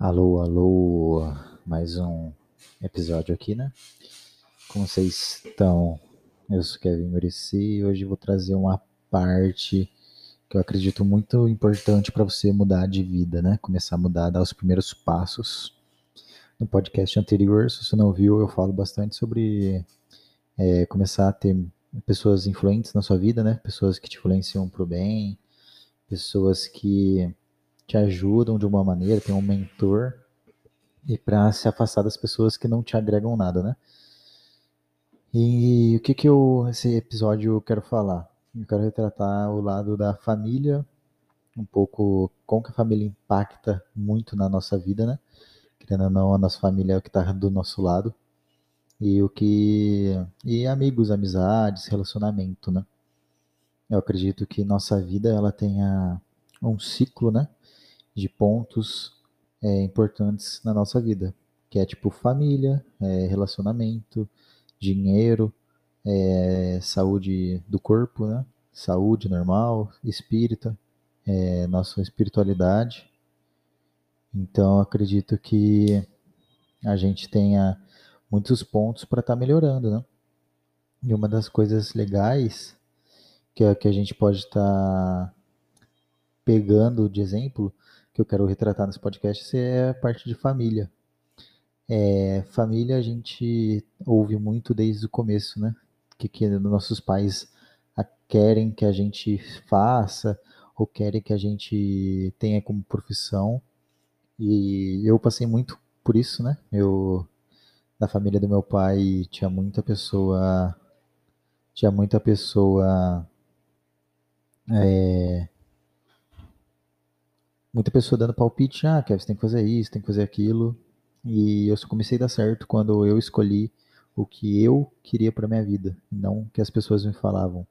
Alô, alô, mais um episódio aqui, né? Como vocês estão? Eu sou Kevin Murici e hoje vou trazer uma parte que eu acredito muito importante para você mudar de vida, né? Começar a mudar, dar os primeiros passos. No podcast anterior, se você não viu, eu falo bastante sobre é, começar a ter pessoas influentes na sua vida, né? Pessoas que te influenciam para o bem, pessoas que te ajudam de uma maneira, tem um mentor, e para se afastar das pessoas que não te agregam nada, né? E o que que eu, esse episódio eu quero falar? Eu quero retratar o lado da família, um pouco como que a família impacta muito na nossa vida, né? Querendo ou não, a nossa família é o que está do nosso lado. E o que. E amigos, amizades, relacionamento, né? Eu acredito que nossa vida ela tenha um ciclo, né? De pontos é, importantes na nossa vida, que é tipo família, é, relacionamento, dinheiro, é, saúde do corpo, né? saúde normal, espírita, é, nossa espiritualidade. Então acredito que a gente tenha muitos pontos para estar tá melhorando, né? E uma das coisas legais que, que a gente pode estar tá pegando de exemplo que eu quero retratar nesse podcast é a parte de família. É, família a gente ouve muito desde o começo, né? Que, que nossos pais querem que a gente faça ou querem que a gente tenha como profissão. E eu passei muito por isso, né? Eu na família do meu pai tinha muita pessoa tinha muita pessoa é, muita pessoa dando palpite, ah, Kevin, você tem que fazer isso, tem que fazer aquilo. E eu só comecei a dar certo quando eu escolhi o que eu queria para minha vida, não o que as pessoas me falavam.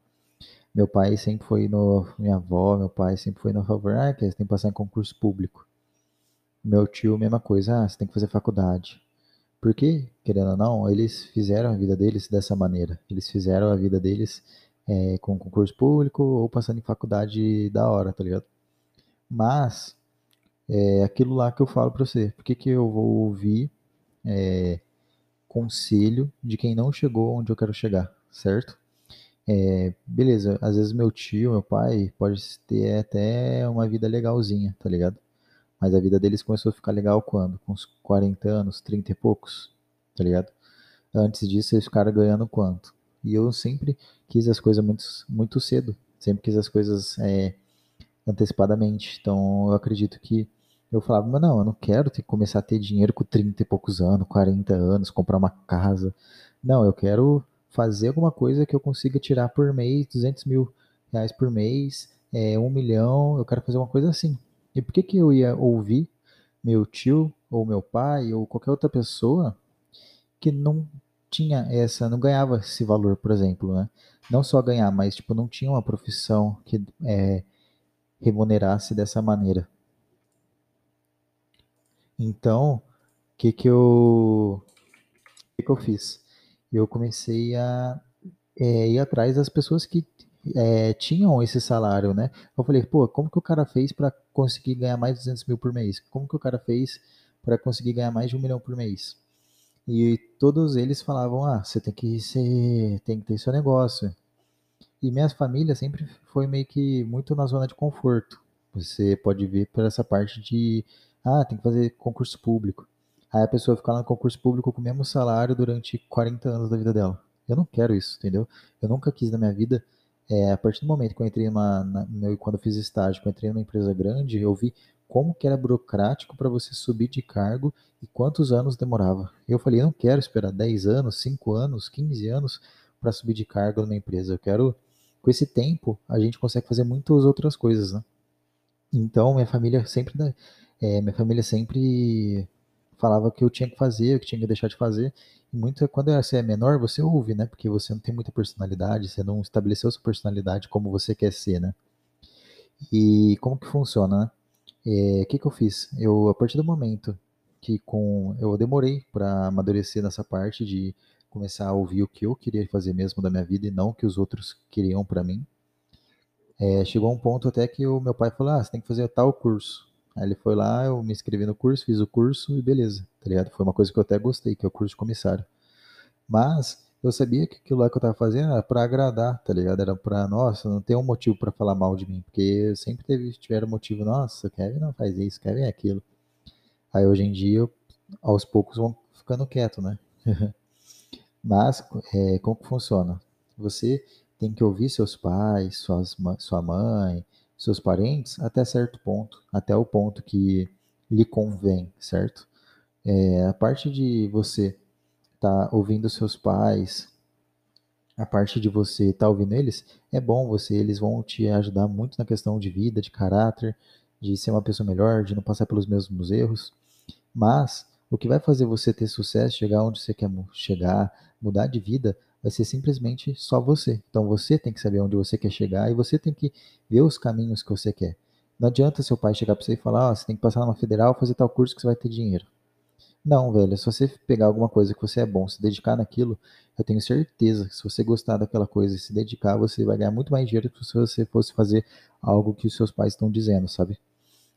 Meu pai sempre foi no. Minha avó, meu pai sempre foi no favor, ah, Kevin, você tem que passar em concurso público. Meu tio, mesma coisa, ah, você tem que fazer faculdade. Porque, querendo ou não, eles fizeram a vida deles dessa maneira. Eles fizeram a vida deles é, com concurso público ou passando em faculdade da hora, tá ligado? Mas é aquilo lá que eu falo para você. Por que, que eu vou ouvir é, conselho de quem não chegou onde eu quero chegar, certo? É, beleza, às vezes meu tio, meu pai, pode ter até uma vida legalzinha, tá ligado? Mas a vida deles começou a ficar legal quando? Com uns 40 anos, 30 e poucos, tá ligado? Antes disso, eles ficaram ganhando quanto? E eu sempre quis as coisas muito, muito cedo. Sempre quis as coisas é, antecipadamente. Então eu acredito que eu falava, mas não, eu não quero ter que começar a ter dinheiro com 30 e poucos anos, 40 anos, comprar uma casa. Não, eu quero fazer alguma coisa que eu consiga tirar por mês 200 mil reais por mês, é, um milhão, eu quero fazer uma coisa assim. E por que, que eu ia ouvir meu tio, ou meu pai, ou qualquer outra pessoa que não tinha essa, não ganhava esse valor, por exemplo, né? Não só ganhar, mas tipo, não tinha uma profissão que é, remunerasse dessa maneira. Então, o que que eu que que eu fiz? Eu comecei a é, ir atrás das pessoas que é, tinham esse salário, né? Eu falei, pô, como que o cara fez para conseguir ganhar mais de 200 mil por mês? Como que o cara fez para conseguir ganhar mais de um milhão por mês? E todos eles falavam, ah, você tem que ser, tem que ter seu negócio, e minha família sempre foi meio que muito na zona de conforto. Você pode ver por essa parte de, ah, tem que fazer concurso público. Aí a pessoa fica lá no concurso público com o mesmo salário durante 40 anos da vida dela. Eu não quero isso, entendeu? Eu nunca quis na minha vida, é, a partir do momento que eu entrei numa, na, quando eu fiz estágio, eu entrei numa empresa grande, eu vi como que era burocrático para você subir de cargo e quantos anos demorava. Eu falei, eu não quero esperar 10 anos, 5 anos, 15 anos para subir de cargo numa empresa. Eu quero com esse tempo a gente consegue fazer muitas outras coisas, né? Então minha família sempre, é, minha família sempre falava que eu tinha que fazer, que tinha que deixar de fazer. E muito quando você é menor você ouve, né? Porque você não tem muita personalidade, você não estabeleceu sua personalidade como você quer ser, né? E como que funciona, né? O é, que, que eu fiz? Eu, a partir do momento que com eu demorei para amadurecer nessa parte de começar a ouvir o que eu queria fazer mesmo da minha vida e não o que os outros queriam para mim. É, chegou um ponto até que o meu pai falou: Ah, você tem que fazer tal curso. Aí ele foi lá, eu me inscrevi no curso, fiz o curso e beleza, tá ligado? Foi uma coisa que eu até gostei, que é o curso de comissário. Mas eu sabia que aquilo lá que eu tava fazendo era pra agradar, tá ligado? Era pra, nossa, não tem um motivo pra falar mal de mim, porque sempre teve, tiveram motivo, nossa, Kevin não faz isso, Kevin é aquilo. Aí hoje em dia, eu, aos poucos, vão ficando quieto, né? Mas, é, como que funciona? Você tem que ouvir seus pais, suas, sua mãe, seus parentes até certo ponto, até o ponto que lhe convém, certo? É, a parte de você estar tá ouvindo seus pais, a parte de você estar tá ouvindo eles, é bom você, eles vão te ajudar muito na questão de vida, de caráter, de ser uma pessoa melhor, de não passar pelos mesmos erros. Mas o que vai fazer você ter sucesso, chegar onde você quer chegar, mudar de vida, vai ser simplesmente só você. Então você tem que saber onde você quer chegar e você tem que ver os caminhos que você quer. Não adianta seu pai chegar para você e falar: oh, você tem que passar numa federal, fazer tal curso que você vai ter dinheiro. Não, velho, se você pegar alguma coisa que você é bom, se dedicar naquilo, eu tenho certeza que se você gostar daquela coisa e se dedicar, você vai ganhar muito mais dinheiro do que se você fosse fazer algo que os seus pais estão dizendo, sabe?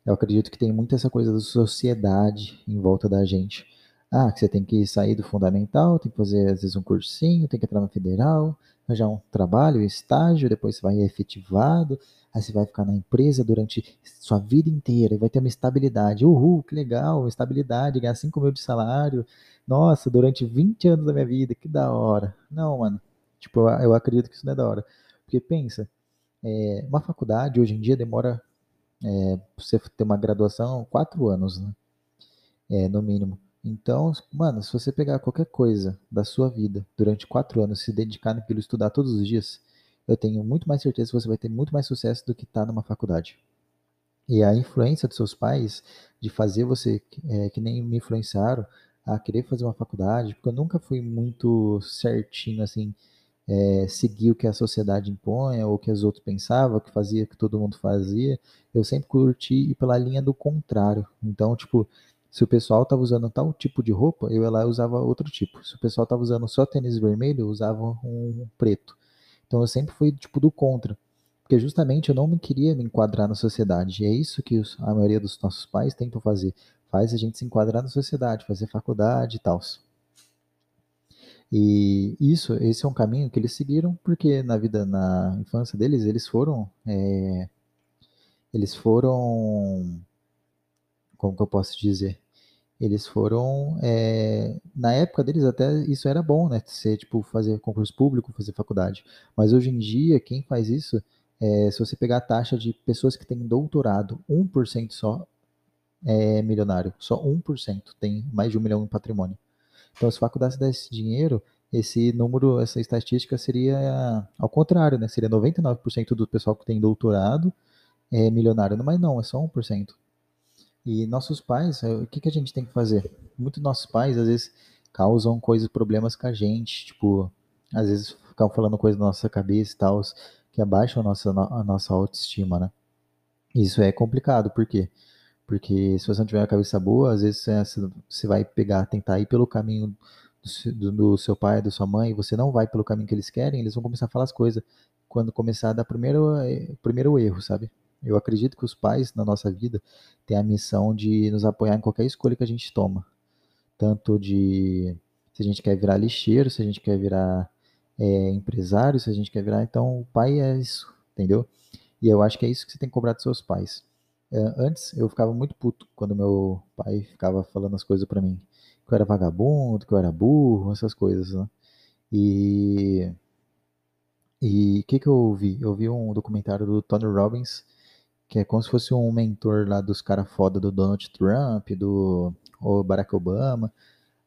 Eu acredito que tem muito essa coisa da sociedade em volta da gente. Ah, que você tem que sair do fundamental, tem que fazer às vezes um cursinho, tem que entrar na federal, arranjar um trabalho, estágio, depois você vai efetivado, aí você vai ficar na empresa durante sua vida inteira e vai ter uma estabilidade. Uhul, que legal, estabilidade, ganhar 5 mil de salário. Nossa, durante 20 anos da minha vida, que da hora. Não, mano. Tipo, eu acredito que isso não é da hora. Porque pensa, é, uma faculdade hoje em dia demora é, você ter uma graduação quatro anos, né? É, no mínimo. Então, mano, se você pegar qualquer coisa da sua vida durante quatro anos, se dedicar naquilo, estudar todos os dias, eu tenho muito mais certeza que você vai ter muito mais sucesso do que estar tá numa faculdade. E a influência dos seus pais de fazer você, é, que nem me influenciaram, a querer fazer uma faculdade, porque eu nunca fui muito certinho, assim, é, seguir o que a sociedade impõe, ou o que os outros pensavam, o que fazia, que todo mundo fazia. Eu sempre curti ir pela linha do contrário. Então, tipo, se o pessoal tava usando tal tipo de roupa, eu lá usava outro tipo. Se o pessoal tava usando só tênis vermelho, eu usava um preto. Então eu sempre fui tipo do contra. Porque justamente eu não me queria me enquadrar na sociedade. E é isso que a maioria dos nossos pais tentam fazer. Faz a gente se enquadrar na sociedade, fazer faculdade e tal. E isso, esse é um caminho que eles seguiram, porque na vida, na infância deles, eles foram, é, eles foram, como que eu posso dizer? Eles foram, é, na época deles até isso era bom, né? Ser, tipo, fazer concurso público, fazer faculdade. Mas hoje em dia, quem faz isso, é, se você pegar a taxa de pessoas que têm doutorado, 1% só é milionário. Só 1% tem mais de um milhão em patrimônio. Então, se faculdades desse dinheiro, esse número, essa estatística seria ao contrário, né? Seria 99% do pessoal que tem doutorado é milionário. Mas não, é só 1%. E nossos pais, é, o que, que a gente tem que fazer? Muitos nossos pais, às vezes, causam coisas, problemas com a gente, tipo, às vezes ficam falando coisas na nossa cabeça e tal, que abaixam a nossa, a nossa autoestima, né? Isso é complicado, por quê? Porque se você não tiver uma cabeça boa, às vezes você vai pegar, tentar ir pelo caminho do, do seu pai, da sua mãe, e você não vai pelo caminho que eles querem, eles vão começar a falar as coisas quando começar a dar primeiro, eh, primeiro erro, sabe? Eu acredito que os pais na nossa vida têm a missão de nos apoiar em qualquer escolha que a gente toma. Tanto de se a gente quer virar lixeiro, se a gente quer virar é, empresário, se a gente quer virar. Então, o pai é isso, entendeu? E eu acho que é isso que você tem que cobrar dos seus pais. É, antes, eu ficava muito puto quando meu pai ficava falando as coisas para mim. Que eu era vagabundo, que eu era burro, essas coisas, né? E. E o que, que eu ouvi? Eu vi um documentário do Tony Robbins que é como se fosse um mentor lá dos caras foda do Donald Trump, do Barack Obama.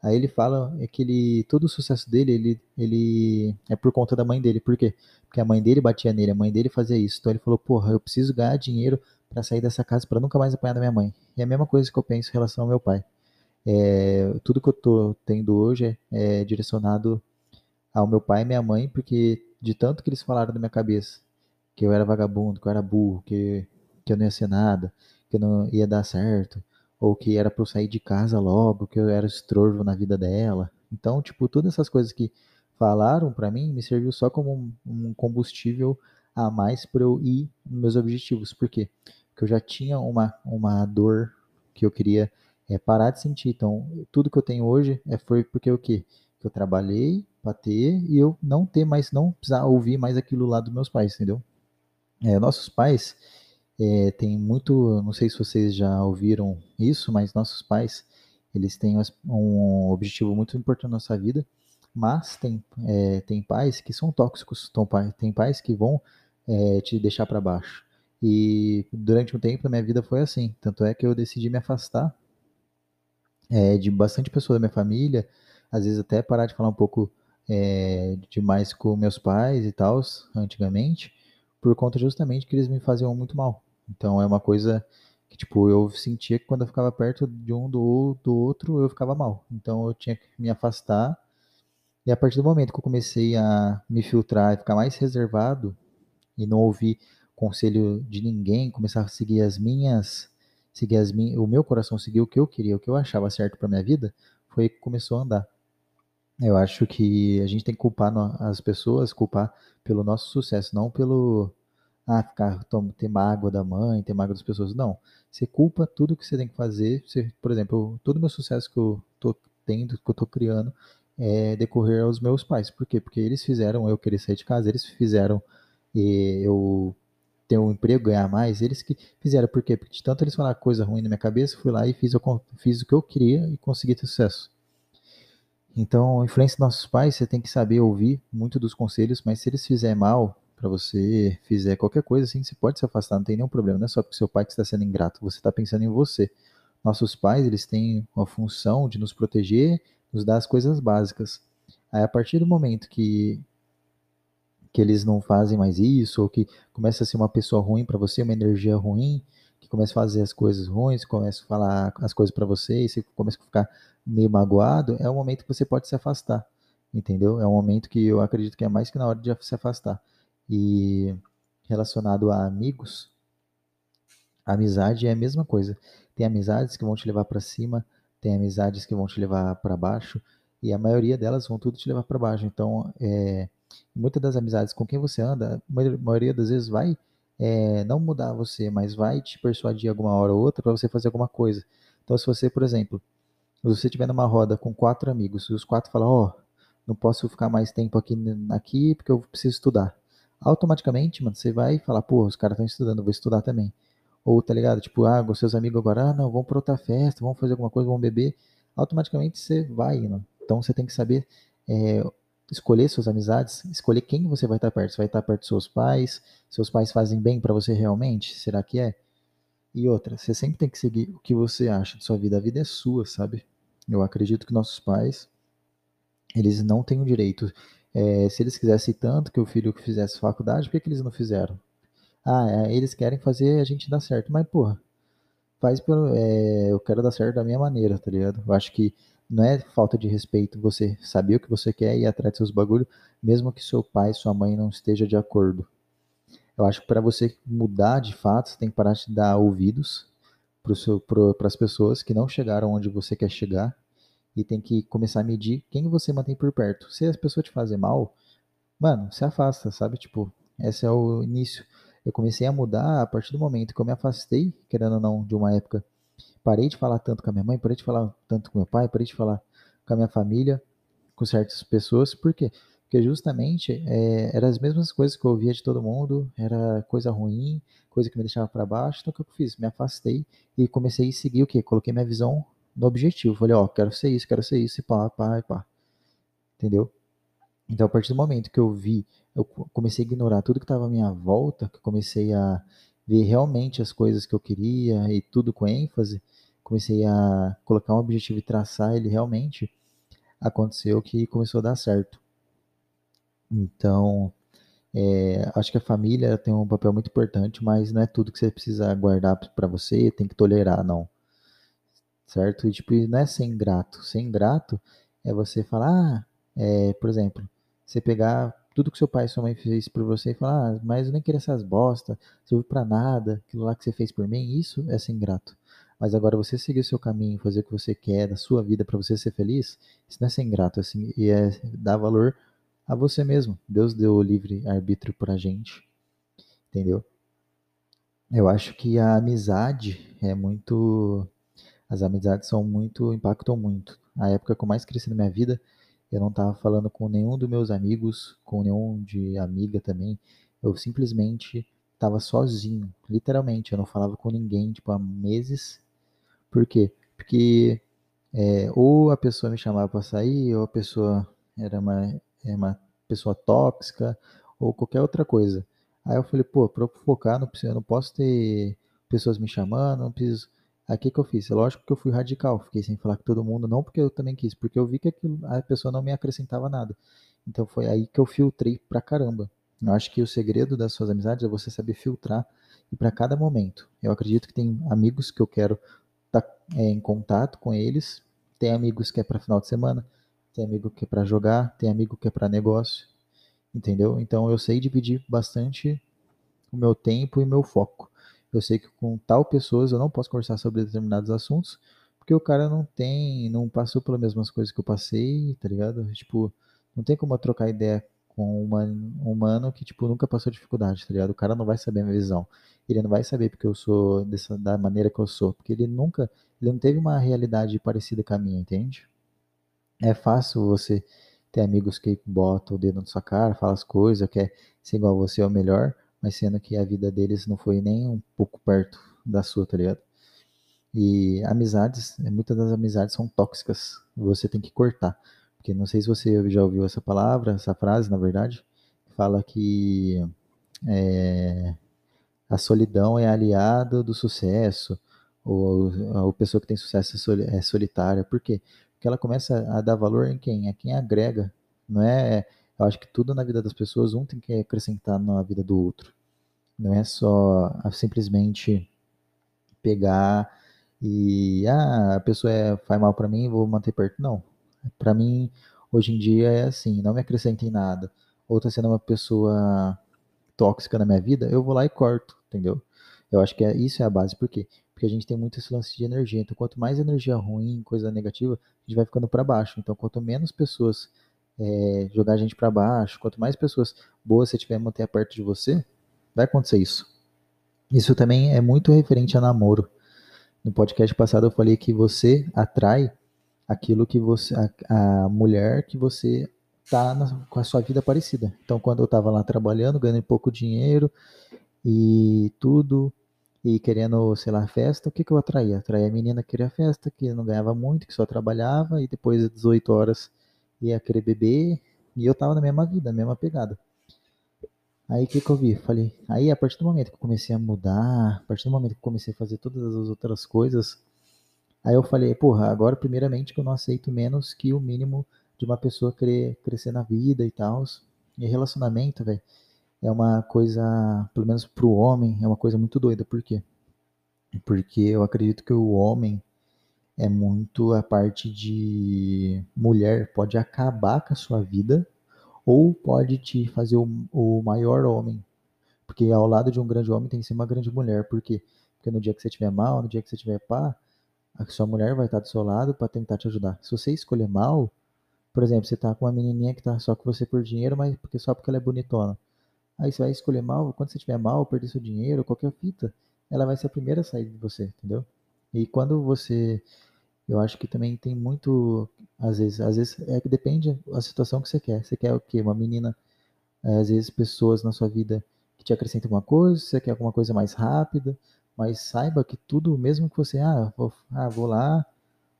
Aí ele fala é que ele, todo o sucesso dele, ele, ele é por conta da mãe dele. Por quê? Porque a mãe dele batia nele, a mãe dele fazia isso. Então ele falou, porra, eu preciso ganhar dinheiro para sair dessa casa para nunca mais apanhar da minha mãe. E é a mesma coisa que eu penso em relação ao meu pai. É, tudo que eu tô tendo hoje é, é direcionado ao meu pai e minha mãe, porque de tanto que eles falaram na minha cabeça, que eu era vagabundo, que eu era burro, que que eu não ia ser nada, que eu não ia dar certo, ou que era para eu sair de casa logo, que eu era estorvo na vida dela. Então, tipo, todas essas coisas que falaram para mim me serviu só como um combustível a mais para eu ir nos meus objetivos. Por quê? que eu já tinha uma, uma dor que eu queria é, parar de sentir. Então, tudo que eu tenho hoje é foi porque o quê? Que eu trabalhei para ter e eu não ter mais, não precisar ouvir mais aquilo lá dos meus pais, entendeu? É, nossos pais é, tem muito, não sei se vocês já ouviram isso, mas nossos pais eles têm um objetivo muito importante na nossa vida, mas tem, é, tem pais que são tóxicos, tem pais que vão é, te deixar para baixo. E durante um tempo da minha vida foi assim, tanto é que eu decidi me afastar é, de bastante pessoas da minha família, às vezes até parar de falar um pouco é, demais com meus pais e tal, antigamente, por conta justamente que eles me faziam muito mal. Então é uma coisa que, tipo, eu sentia que quando eu ficava perto de um do, do outro, eu ficava mal. Então eu tinha que me afastar. E a partir do momento que eu comecei a me filtrar e ficar mais reservado e não ouvir conselho de ninguém, começar a seguir as minhas, seguir as minhas, o meu coração seguir o que eu queria, o que eu achava certo para minha vida, foi que começou a andar. Eu acho que a gente tem que culpar as pessoas, culpar pelo nosso sucesso, não pelo ah, ficar ter mágoa da mãe, ter mágoa das pessoas. Não. Você culpa tudo que você tem que fazer. Você, por exemplo, todo o meu sucesso que eu tô tendo, que eu tô criando, é decorrer aos meus pais. Por quê? Porque eles fizeram eu querer sair de casa, eles fizeram eu ter um emprego, ganhar mais, eles que fizeram. Por quê? Porque de tanto eles falaram coisa ruim na minha cabeça, fui lá e fiz, eu, fiz o que eu queria e consegui ter sucesso. Então, a influência dos nossos pais, você tem que saber ouvir muito dos conselhos, mas se eles fizerem mal, para você fizer qualquer coisa assim, você pode se afastar, não tem nenhum problema. Não é só porque seu pai que está sendo ingrato, você está pensando em você. Nossos pais, eles têm uma função de nos proteger, nos dar as coisas básicas. Aí, a partir do momento que que eles não fazem mais isso, ou que começa a ser uma pessoa ruim para você, uma energia ruim, que começa a fazer as coisas ruins, começa a falar as coisas para você, e você começa a ficar meio magoado, é o momento que você pode se afastar, entendeu? É um momento que eu acredito que é mais que na hora de se afastar. E relacionado a amigos, amizade é a mesma coisa. Tem amizades que vão te levar para cima, tem amizades que vão te levar para baixo, e a maioria delas vão tudo te levar para baixo. Então, é, muitas das amizades com quem você anda, a maioria das vezes vai é, não mudar você, mas vai te persuadir alguma hora ou outra para você fazer alguma coisa. Então, se você, por exemplo, se você estiver numa roda com quatro amigos e os quatro falam, ó, oh, não posso ficar mais tempo aqui, aqui porque eu preciso estudar automaticamente, mano, você vai falar, pô, os caras estão estudando, vou estudar também. Ou, tá ligado? Tipo, ah, seus amigos agora, ah, não, vamos pra outra festa, vamos fazer alguma coisa, vamos beber. Automaticamente você vai. Então você tem que saber é, escolher suas amizades, escolher quem você vai estar perto. Você vai estar perto dos seus pais, seus pais fazem bem para você realmente? Será que é? E outra, você sempre tem que seguir o que você acha de sua vida. A vida é sua, sabe? Eu acredito que nossos pais, eles não têm o direito é, se eles quisessem tanto que o filho fizesse faculdade, por que, que eles não fizeram? Ah, é, eles querem fazer a gente dar certo. Mas, porra, faz pelo. É, eu quero dar certo da minha maneira, tá ligado? Eu acho que não é falta de respeito você saber o que você quer e ir atrás dos seus bagulhos, mesmo que seu pai, sua mãe não esteja de acordo. Eu acho que para você mudar de fato, você tem que parar de dar ouvidos para as pessoas que não chegaram onde você quer chegar e tem que começar a medir quem você mantém por perto. Se as pessoas te fazem mal, mano, se afasta, sabe? Tipo, esse é o início. Eu comecei a mudar a partir do momento que eu me afastei, querendo ou não, de uma época. Parei de falar tanto com a minha mãe, parei de falar tanto com meu pai, parei de falar com a minha família, com certas pessoas. Por quê? Porque justamente é, eram as mesmas coisas que eu ouvia de todo mundo, era coisa ruim, coisa que me deixava para baixo. Então o que eu fiz? Me afastei e comecei a seguir o quê? Coloquei minha visão no objetivo. Falei, ó, quero ser isso, quero ser isso, e pá, pá, e pá. Entendeu? Então, a partir do momento que eu vi, eu comecei a ignorar tudo que estava à minha volta, que comecei a ver realmente as coisas que eu queria e tudo com ênfase, comecei a colocar um objetivo e traçar ele realmente, aconteceu que começou a dar certo. Então, é, acho que a família tem um papel muito importante, mas não é tudo que você precisa guardar para você, tem que tolerar, não certo? E, tipo, não é ser ingrato. Ser ingrato é você falar, ah, é, por exemplo, você pegar tudo que seu pai e sua mãe fez por você e falar, ah, mas eu nem queria essas bosta, serviu para nada, aquilo lá que você fez por mim, isso é ser ingrato. Mas agora você seguir o seu caminho, fazer o que você quer da sua vida para você ser feliz, isso não é ser ingrato, assim, e é dar valor a você mesmo. Deus deu o livre arbítrio pra gente, entendeu? Eu acho que a amizade é muito. As amizades são muito. impactam muito. A época que eu mais cresci na minha vida, eu não estava falando com nenhum dos meus amigos, com nenhum de amiga também. Eu simplesmente estava sozinho, literalmente. Eu não falava com ninguém, tipo, há meses. Por quê? Porque é, ou a pessoa me chamava para sair, ou a pessoa era uma, é uma pessoa tóxica, ou qualquer outra coisa. Aí eu falei, pô, para focar, não, eu não posso ter pessoas me chamando, não preciso. Aí o que, que eu fiz? Lógico que eu fui radical, fiquei sem falar com todo mundo, não porque eu também quis, porque eu vi que aquilo, a pessoa não me acrescentava nada. Então foi aí que eu filtrei pra caramba. Eu acho que o segredo das suas amizades é você saber filtrar e para cada momento. Eu acredito que tem amigos que eu quero estar tá, é, em contato com eles, tem amigos que é para final de semana, tem amigo que é para jogar, tem amigo que é para negócio, entendeu? Então eu sei dividir bastante o meu tempo e meu foco. Eu sei que com tal pessoas eu não posso conversar sobre determinados assuntos, porque o cara não tem, não passou pelas mesmas coisas que eu passei, tá ligado? Tipo, não tem como eu trocar ideia com um humano que, tipo, nunca passou dificuldade, tá ligado? O cara não vai saber a minha visão. Ele não vai saber porque eu sou dessa, da maneira que eu sou, porque ele nunca, ele não teve uma realidade parecida com a minha, entende? É fácil você ter amigos que botam o dedo na sua cara, falam as coisas, quer ser igual a você é o melhor, mas sendo que a vida deles não foi nem um pouco perto da sua, tá ligado? E amizades, muitas das amizades são tóxicas, você tem que cortar. Porque não sei se você já ouviu essa palavra, essa frase, na verdade, fala que é, a solidão é aliada do sucesso, ou a pessoa que tem sucesso é solitária. Por quê? Porque ela começa a dar valor em quem? A quem agrega. Não é. Eu acho que tudo na vida das pessoas, um tem que acrescentar na vida do outro. Não é só simplesmente pegar e. Ah, a pessoa é, faz mal para mim, vou manter perto. Não. Para mim, hoje em dia é assim: não me acrescenta em nada. Ou tá sendo uma pessoa tóxica na minha vida, eu vou lá e corto, entendeu? Eu acho que é, isso é a base. Por quê? Porque a gente tem muito esse lance de energia. Então, quanto mais energia ruim, coisa negativa, a gente vai ficando para baixo. Então, quanto menos pessoas é, jogar a gente para baixo, quanto mais pessoas boas você tiver manter perto de você, vai acontecer isso. Isso também é muito referente a namoro. No podcast passado eu falei que você atrai aquilo que você, a, a mulher que você tá na, com a sua vida parecida. Então, quando eu estava lá trabalhando, ganhando pouco dinheiro e tudo, e querendo, sei lá, festa, o que, que eu atraía? Atraía a menina que queria festa, que não ganhava muito, que só trabalhava, e depois de 18 horas ia querer beber, e eu tava na mesma vida, na mesma pegada. Aí o que, que eu vi? Falei, aí a partir do momento que eu comecei a mudar, a partir do momento que eu comecei a fazer todas as outras coisas, aí eu falei, porra, agora primeiramente que eu não aceito menos que o mínimo de uma pessoa querer crescer na vida e tal. E relacionamento, velho, é uma coisa, pelo menos pro homem, é uma coisa muito doida. Por quê? Porque eu acredito que o homem é muito a parte de mulher pode acabar com a sua vida ou pode te fazer o, o maior homem. Porque ao lado de um grande homem tem que ser uma grande mulher. Por quê? Porque no dia que você estiver mal, no dia que você estiver pá, a sua mulher vai estar do seu lado para tentar te ajudar. Se você escolher mal, por exemplo, você tá com uma menininha que tá só com você por dinheiro, mas porque só porque ela é bonitona. Aí você vai escolher mal, quando você tiver mal, perder seu dinheiro, qualquer fita, ela vai ser a primeira a sair de você, entendeu? E quando você eu acho que também tem muito às vezes, às vezes é que depende da situação que você quer. Você quer o quê? Uma menina, é, às vezes pessoas na sua vida que te acrescentem alguma coisa, você quer alguma coisa mais rápida, mas saiba que tudo, mesmo que você, ah, vou, ah, vou lá,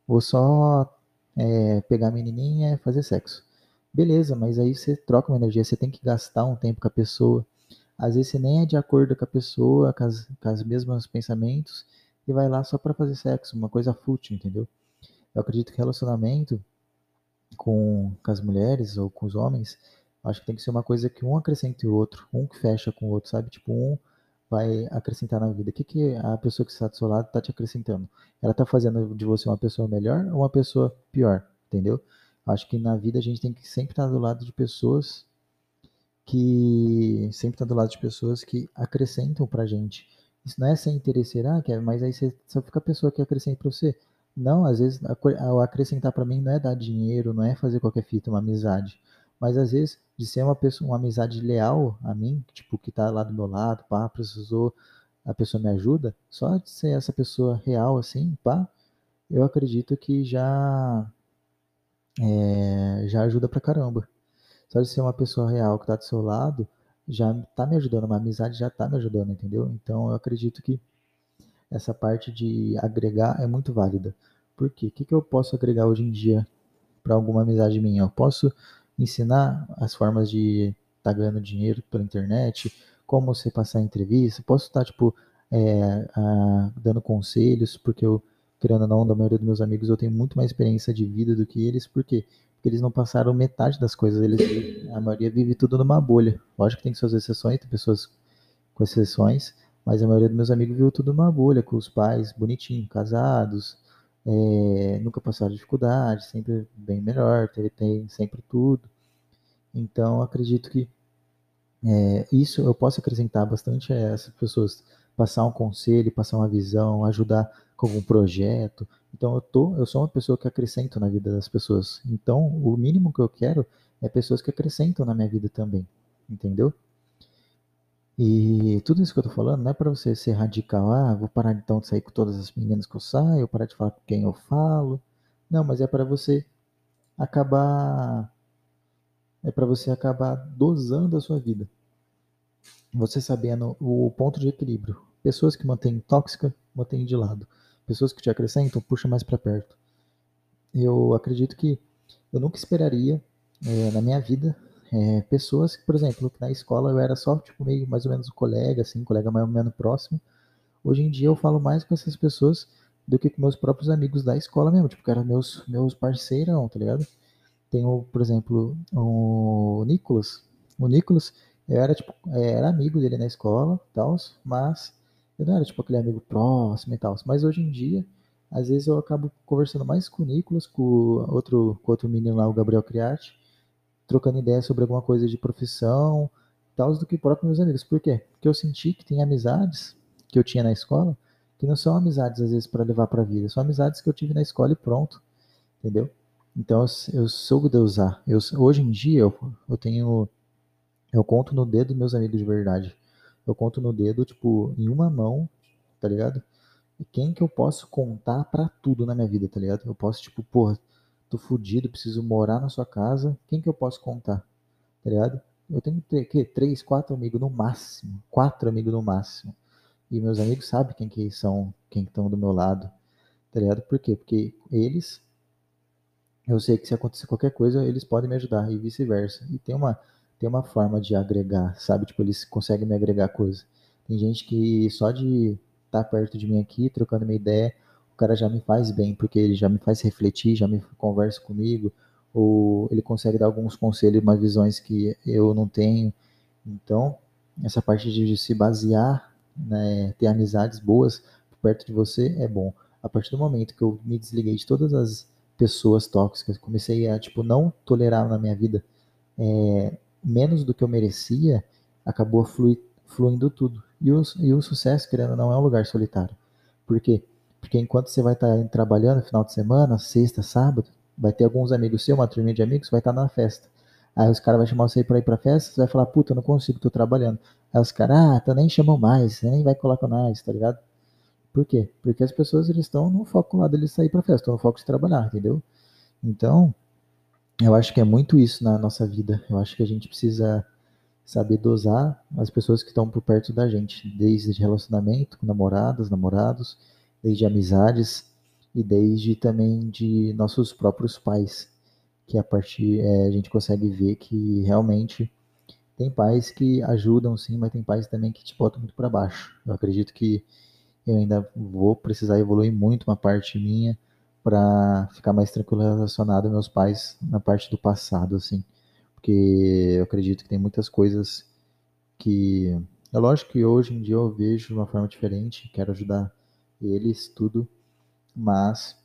vou só é, pegar a menininha e fazer sexo. Beleza, mas aí você troca uma energia, você tem que gastar um tempo com a pessoa. Às vezes você nem é de acordo com a pessoa, com, as, com os mesmos pensamentos, e vai lá só para fazer sexo, uma coisa fútil, entendeu? Eu acredito que relacionamento com, com as mulheres ou com os homens, acho que tem que ser uma coisa que um acrescente o outro, um que fecha com o outro, sabe? Tipo, um vai acrescentar na vida? O que, que a pessoa que está do seu lado está te acrescentando? Ela está fazendo de você uma pessoa melhor ou uma pessoa pior? Entendeu? Acho que na vida a gente tem que sempre estar do lado de pessoas que sempre estar do lado de pessoas que acrescentam pra gente. Isso não é sem interessear, ah, mas aí você só fica a pessoa que acrescenta para você. Não, às vezes o acrescentar para mim não é dar dinheiro, não é fazer qualquer fita, uma amizade. Mas às vezes, de ser uma pessoa, uma amizade leal a mim, tipo, que tá lá do meu lado, pá, precisou, a pessoa me ajuda, só de ser essa pessoa real assim, pá, eu acredito que já é, já ajuda pra caramba. Só de ser uma pessoa real que tá do seu lado, já tá me ajudando, uma amizade já tá me ajudando, entendeu? Então eu acredito que essa parte de agregar é muito válida. Por quê? O que, que eu posso agregar hoje em dia para alguma amizade minha? Eu posso ensinar as formas de estar tá ganhando dinheiro pela internet, como você passar entrevista, posso estar, tá, tipo, é, a, dando conselhos, porque eu, querendo ou não, da maioria dos meus amigos, eu tenho muito mais experiência de vida do que eles, por quê? Porque eles não passaram metade das coisas, eles, a maioria vive tudo numa bolha. Lógico que tem suas exceções, tem pessoas com exceções, mas a maioria dos meus amigos viu tudo numa bolha, com os pais bonitinhos, casados, é, nunca passaram dificuldade, sempre bem melhor, teve, tem sempre tudo. Então, acredito que é, isso eu posso acrescentar bastante a essas pessoas, passar um conselho, passar uma visão, ajudar com algum projeto. Então, eu, tô, eu sou uma pessoa que acrescento na vida das pessoas. Então, o mínimo que eu quero é pessoas que acrescentam na minha vida também, entendeu? E tudo isso que eu tô falando não é para você ser radical, ah, vou parar então de sair com todas as meninas que eu saio, parar de falar com quem eu falo. Não, mas é para você acabar é para você acabar dosando a sua vida. Você sabendo o ponto de equilíbrio. Pessoas que mantêm tóxica, mantêm de lado. Pessoas que te acrescentam, puxa mais para perto. Eu acredito que eu nunca esperaria é, na minha vida é, pessoas que, por exemplo, na escola eu era só tipo meio mais ou menos um colega, assim, colega mais ou menos próximo. Hoje em dia eu falo mais com essas pessoas do que com meus próprios amigos da escola mesmo, tipo, que eram meus, meus parceirão, tá ligado? Tenho, por exemplo, o Nicolas. O Nicolas, eu era tipo, era amigo dele na escola, tal, mas eu não era tipo aquele amigo próximo e tal. Mas hoje em dia, às vezes eu acabo conversando mais com o Nicolas, com outro, com outro menino lá, o Gabriel Criati, trocando ideias sobre alguma coisa de profissão, tal, do que próprios meus amigos. Por quê? Porque eu senti que tem amizades que eu tinha na escola que não são amizades às vezes para levar para a vida, são amizades que eu tive na escola e pronto, entendeu? Então eu, eu soube de usar. Eu, hoje em dia eu, eu tenho eu conto no dedo meus amigos de verdade. Eu conto no dedo tipo em uma mão, tá ligado? E quem que eu posso contar para tudo na minha vida, tá ligado? Eu posso tipo, porra, tô fudido, preciso morar na sua casa, quem que eu posso contar? Tá ligado? Eu tenho que três, quatro amigos no máximo, quatro amigos no máximo. E meus amigos sabem quem que são, quem estão do meu lado, tá ligado? Por quê? Porque eles, eu sei que se acontecer qualquer coisa, eles podem me ajudar e vice-versa. E tem uma, tem uma forma de agregar, sabe? Tipo, eles conseguem me agregar coisas. Tem gente que só de estar tá perto de mim aqui, trocando minha ideia, o cara já me faz bem, porque ele já me faz refletir, já me conversa comigo, ou ele consegue dar alguns conselhos, umas visões que eu não tenho. Então, essa parte de se basear, né, ter amizades boas perto de você é bom. A partir do momento que eu me desliguei de todas as pessoas tóxicas, comecei a tipo não tolerar na minha vida é, menos do que eu merecia, acabou fluindo tudo. E o, e o sucesso, querendo não, é um lugar solitário. Por quê? Porque enquanto você vai estar tá trabalhando final de semana, sexta, sábado, vai ter alguns amigos seus, uma turminha de amigos, vai estar tá na festa. Aí os caras vão chamar você para ir pra festa, você vai falar, puta, eu não consigo, tô trabalhando. Aí os caras, ah, tá nem chamam mais, nem vai com nós, tá ligado? Por quê? Porque as pessoas eles estão no foco lá deles sair pra festa, estão no foco de trabalhar, entendeu? Então, eu acho que é muito isso na nossa vida. Eu acho que a gente precisa saber dosar as pessoas que estão por perto da gente, desde relacionamento com namoradas, namorados, desde amizades e desde também de nossos próprios pais, que a partir é, a gente consegue ver que realmente tem pais que ajudam sim, mas tem pais também que te botam muito para baixo. Eu acredito que eu ainda vou precisar evoluir muito uma parte minha para ficar mais tranquilo relacionado aos meus pais na parte do passado, assim, porque eu acredito que tem muitas coisas que é lógico que hoje em dia eu vejo de uma forma diferente, quero ajudar eles, tudo, mas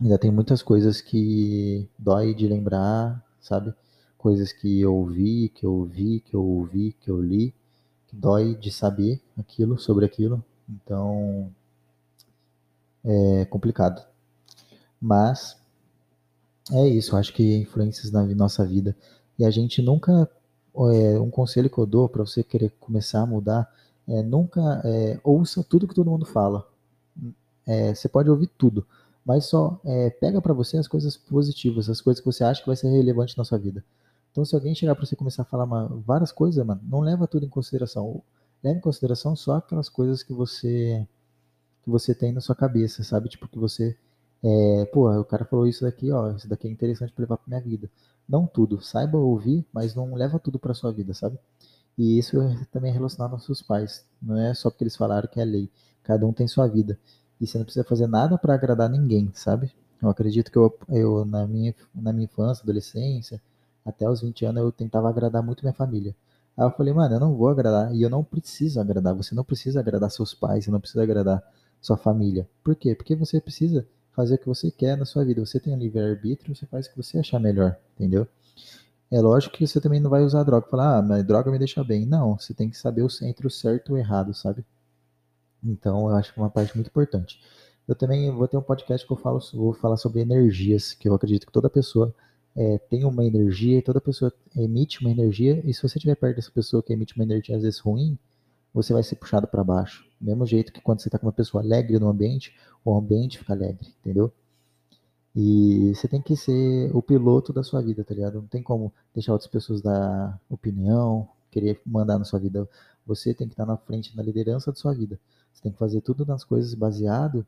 ainda tem muitas coisas que dói de lembrar, sabe? Coisas que eu ouvi, que eu ouvi, que eu ouvi, que eu li, que dói de saber aquilo, sobre aquilo. Então, é complicado. Mas é isso, acho que influências na nossa vida. E a gente nunca. É, um conselho que eu dou para você querer começar a mudar é, nunca é, ouça tudo que todo mundo fala. É, você pode ouvir tudo, mas só é, pega para você as coisas positivas, as coisas que você acha que vai ser relevante na sua vida. Então, se alguém chegar para você começar a falar uma, várias coisas, mano, não leva tudo em consideração. Leva em consideração só aquelas coisas que você que você tem na sua cabeça, sabe? Tipo que você é, pô, o cara falou isso daqui, ó, isso daqui é interessante para levar para minha vida. Não tudo, saiba ouvir, mas não leva tudo para sua vida, sabe? E isso também é relacionado aos seus pais. Não é só porque eles falaram que é lei. Cada um tem sua vida. E você não precisa fazer nada para agradar ninguém, sabe? Eu acredito que eu, eu na, minha, na minha infância, adolescência, até os 20 anos, eu tentava agradar muito minha família. Aí eu falei, mano, eu não vou agradar. E eu não preciso agradar. Você não precisa agradar seus pais, você não precisa agradar sua família. Por quê? Porque você precisa fazer o que você quer na sua vida. Você tem um livre-arbítrio, você faz o que você achar melhor, entendeu? É lógico que você também não vai usar droga. Falar, ah, mas droga me deixa bem. Não, você tem que saber o centro certo ou errado, sabe? Então, eu acho que é uma parte muito importante. Eu também vou ter um podcast que eu falo, vou falar sobre energias, que eu acredito que toda pessoa é, tem uma energia e toda pessoa emite uma energia. E se você estiver perto dessa pessoa que emite uma energia às vezes ruim, você vai ser puxado para baixo. Mesmo jeito que quando você está com uma pessoa alegre no ambiente, o ambiente fica alegre, entendeu? E você tem que ser o piloto da sua vida, tá ligado? Não tem como deixar outras pessoas dar opinião, querer mandar na sua vida. Você tem que estar na frente, na liderança da sua vida. Você tem que fazer tudo nas coisas baseado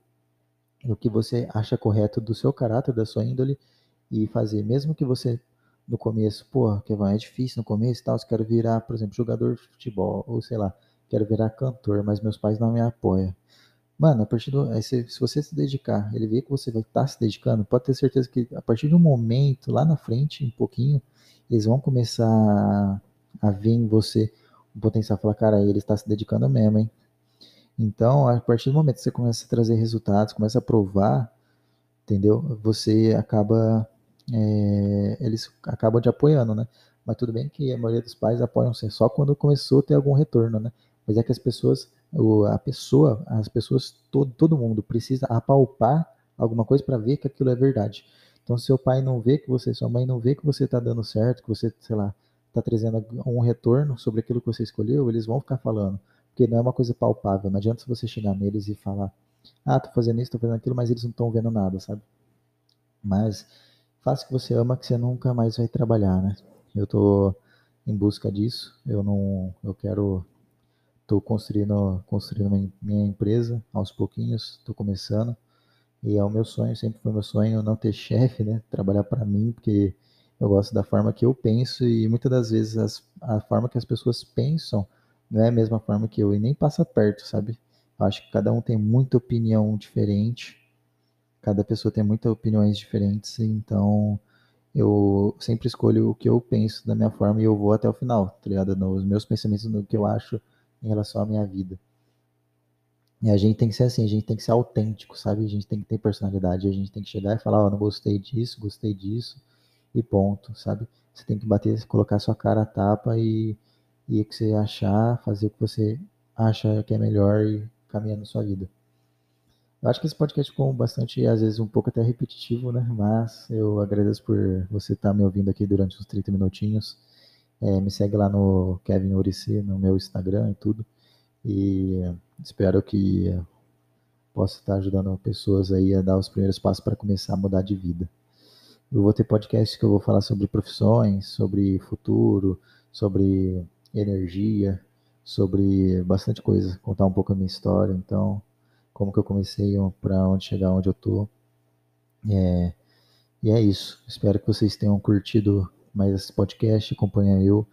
no que você acha correto do seu caráter, da sua índole e fazer. Mesmo que você no começo, pô, que é difícil no começo e tal, se quero virar, por exemplo, jogador de futebol, ou sei lá, quero virar cantor, mas meus pais não me apoiam. Mano, a partir do. Se, se você se dedicar, ele vê que você vai estar tá se dedicando, pode ter certeza que a partir um momento, lá na frente, um pouquinho, eles vão começar a, ver em você o potencial. Falar, cara, ele está se dedicando mesmo, hein? Então, a partir do momento que você começa a trazer resultados, começa a provar, entendeu? Você acaba. É, eles acabam te apoiando, né? Mas tudo bem que a maioria dos pais apoiam você só quando começou a ter algum retorno, né? Mas é que as pessoas a pessoa, as pessoas, todo, todo mundo precisa apalpar alguma coisa para ver que aquilo é verdade. Então, seu pai não vê que você, sua mãe não vê que você está dando certo, que você, sei lá, está trazendo um retorno sobre aquilo que você escolheu, eles vão ficar falando. Porque não é uma coisa palpável. Não adianta você chegar neles e falar, ah, tô fazendo isso, tô fazendo aquilo, mas eles não estão vendo nada, sabe? Mas faça o que você ama, que você nunca mais vai trabalhar, né? Eu tô em busca disso. Eu não, eu quero Estou construindo, construindo minha, empresa aos pouquinhos, estou começando. E é o meu sonho, sempre foi meu sonho não ter chefe, né? Trabalhar para mim, porque eu gosto da forma que eu penso e muitas das vezes as, a forma que as pessoas pensam não é a mesma forma que eu e nem passa perto, sabe? Eu acho que cada um tem muita opinião diferente, cada pessoa tem muitas opiniões diferentes, então eu sempre escolho o que eu penso da minha forma e eu vou até o final, tá ligado? Nos meus pensamentos, no que eu acho em relação à minha vida. E a gente tem que ser assim, a gente tem que ser autêntico, sabe? A gente tem que ter personalidade, a gente tem que chegar e falar, ó, oh, não gostei disso, gostei disso, e ponto, sabe? Você tem que bater, colocar sua cara a tapa e, e o que você achar, fazer o que você acha que é melhor e caminhar na sua vida. Eu acho que esse podcast ficou bastante, às vezes, um pouco até repetitivo, né? Mas eu agradeço por você estar me ouvindo aqui durante uns 30 minutinhos. É, me segue lá no Kevin Urici, no meu Instagram e tudo. E espero que possa estar ajudando pessoas aí a dar os primeiros passos para começar a mudar de vida. Eu vou ter podcast que eu vou falar sobre profissões, sobre futuro, sobre energia, sobre bastante coisa, contar um pouco a minha história, então, como que eu comecei, para onde chegar, onde eu tô. É, e é isso. Espero que vocês tenham curtido mais esse podcast, acompanha eu.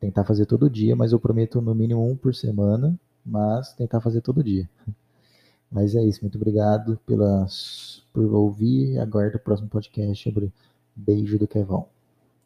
Tentar fazer todo dia, mas eu prometo no mínimo um por semana, mas tentar fazer todo dia. Mas é isso, muito obrigado pelas, por ouvir. Aguardo o próximo podcast sobre Beijo do Kevão.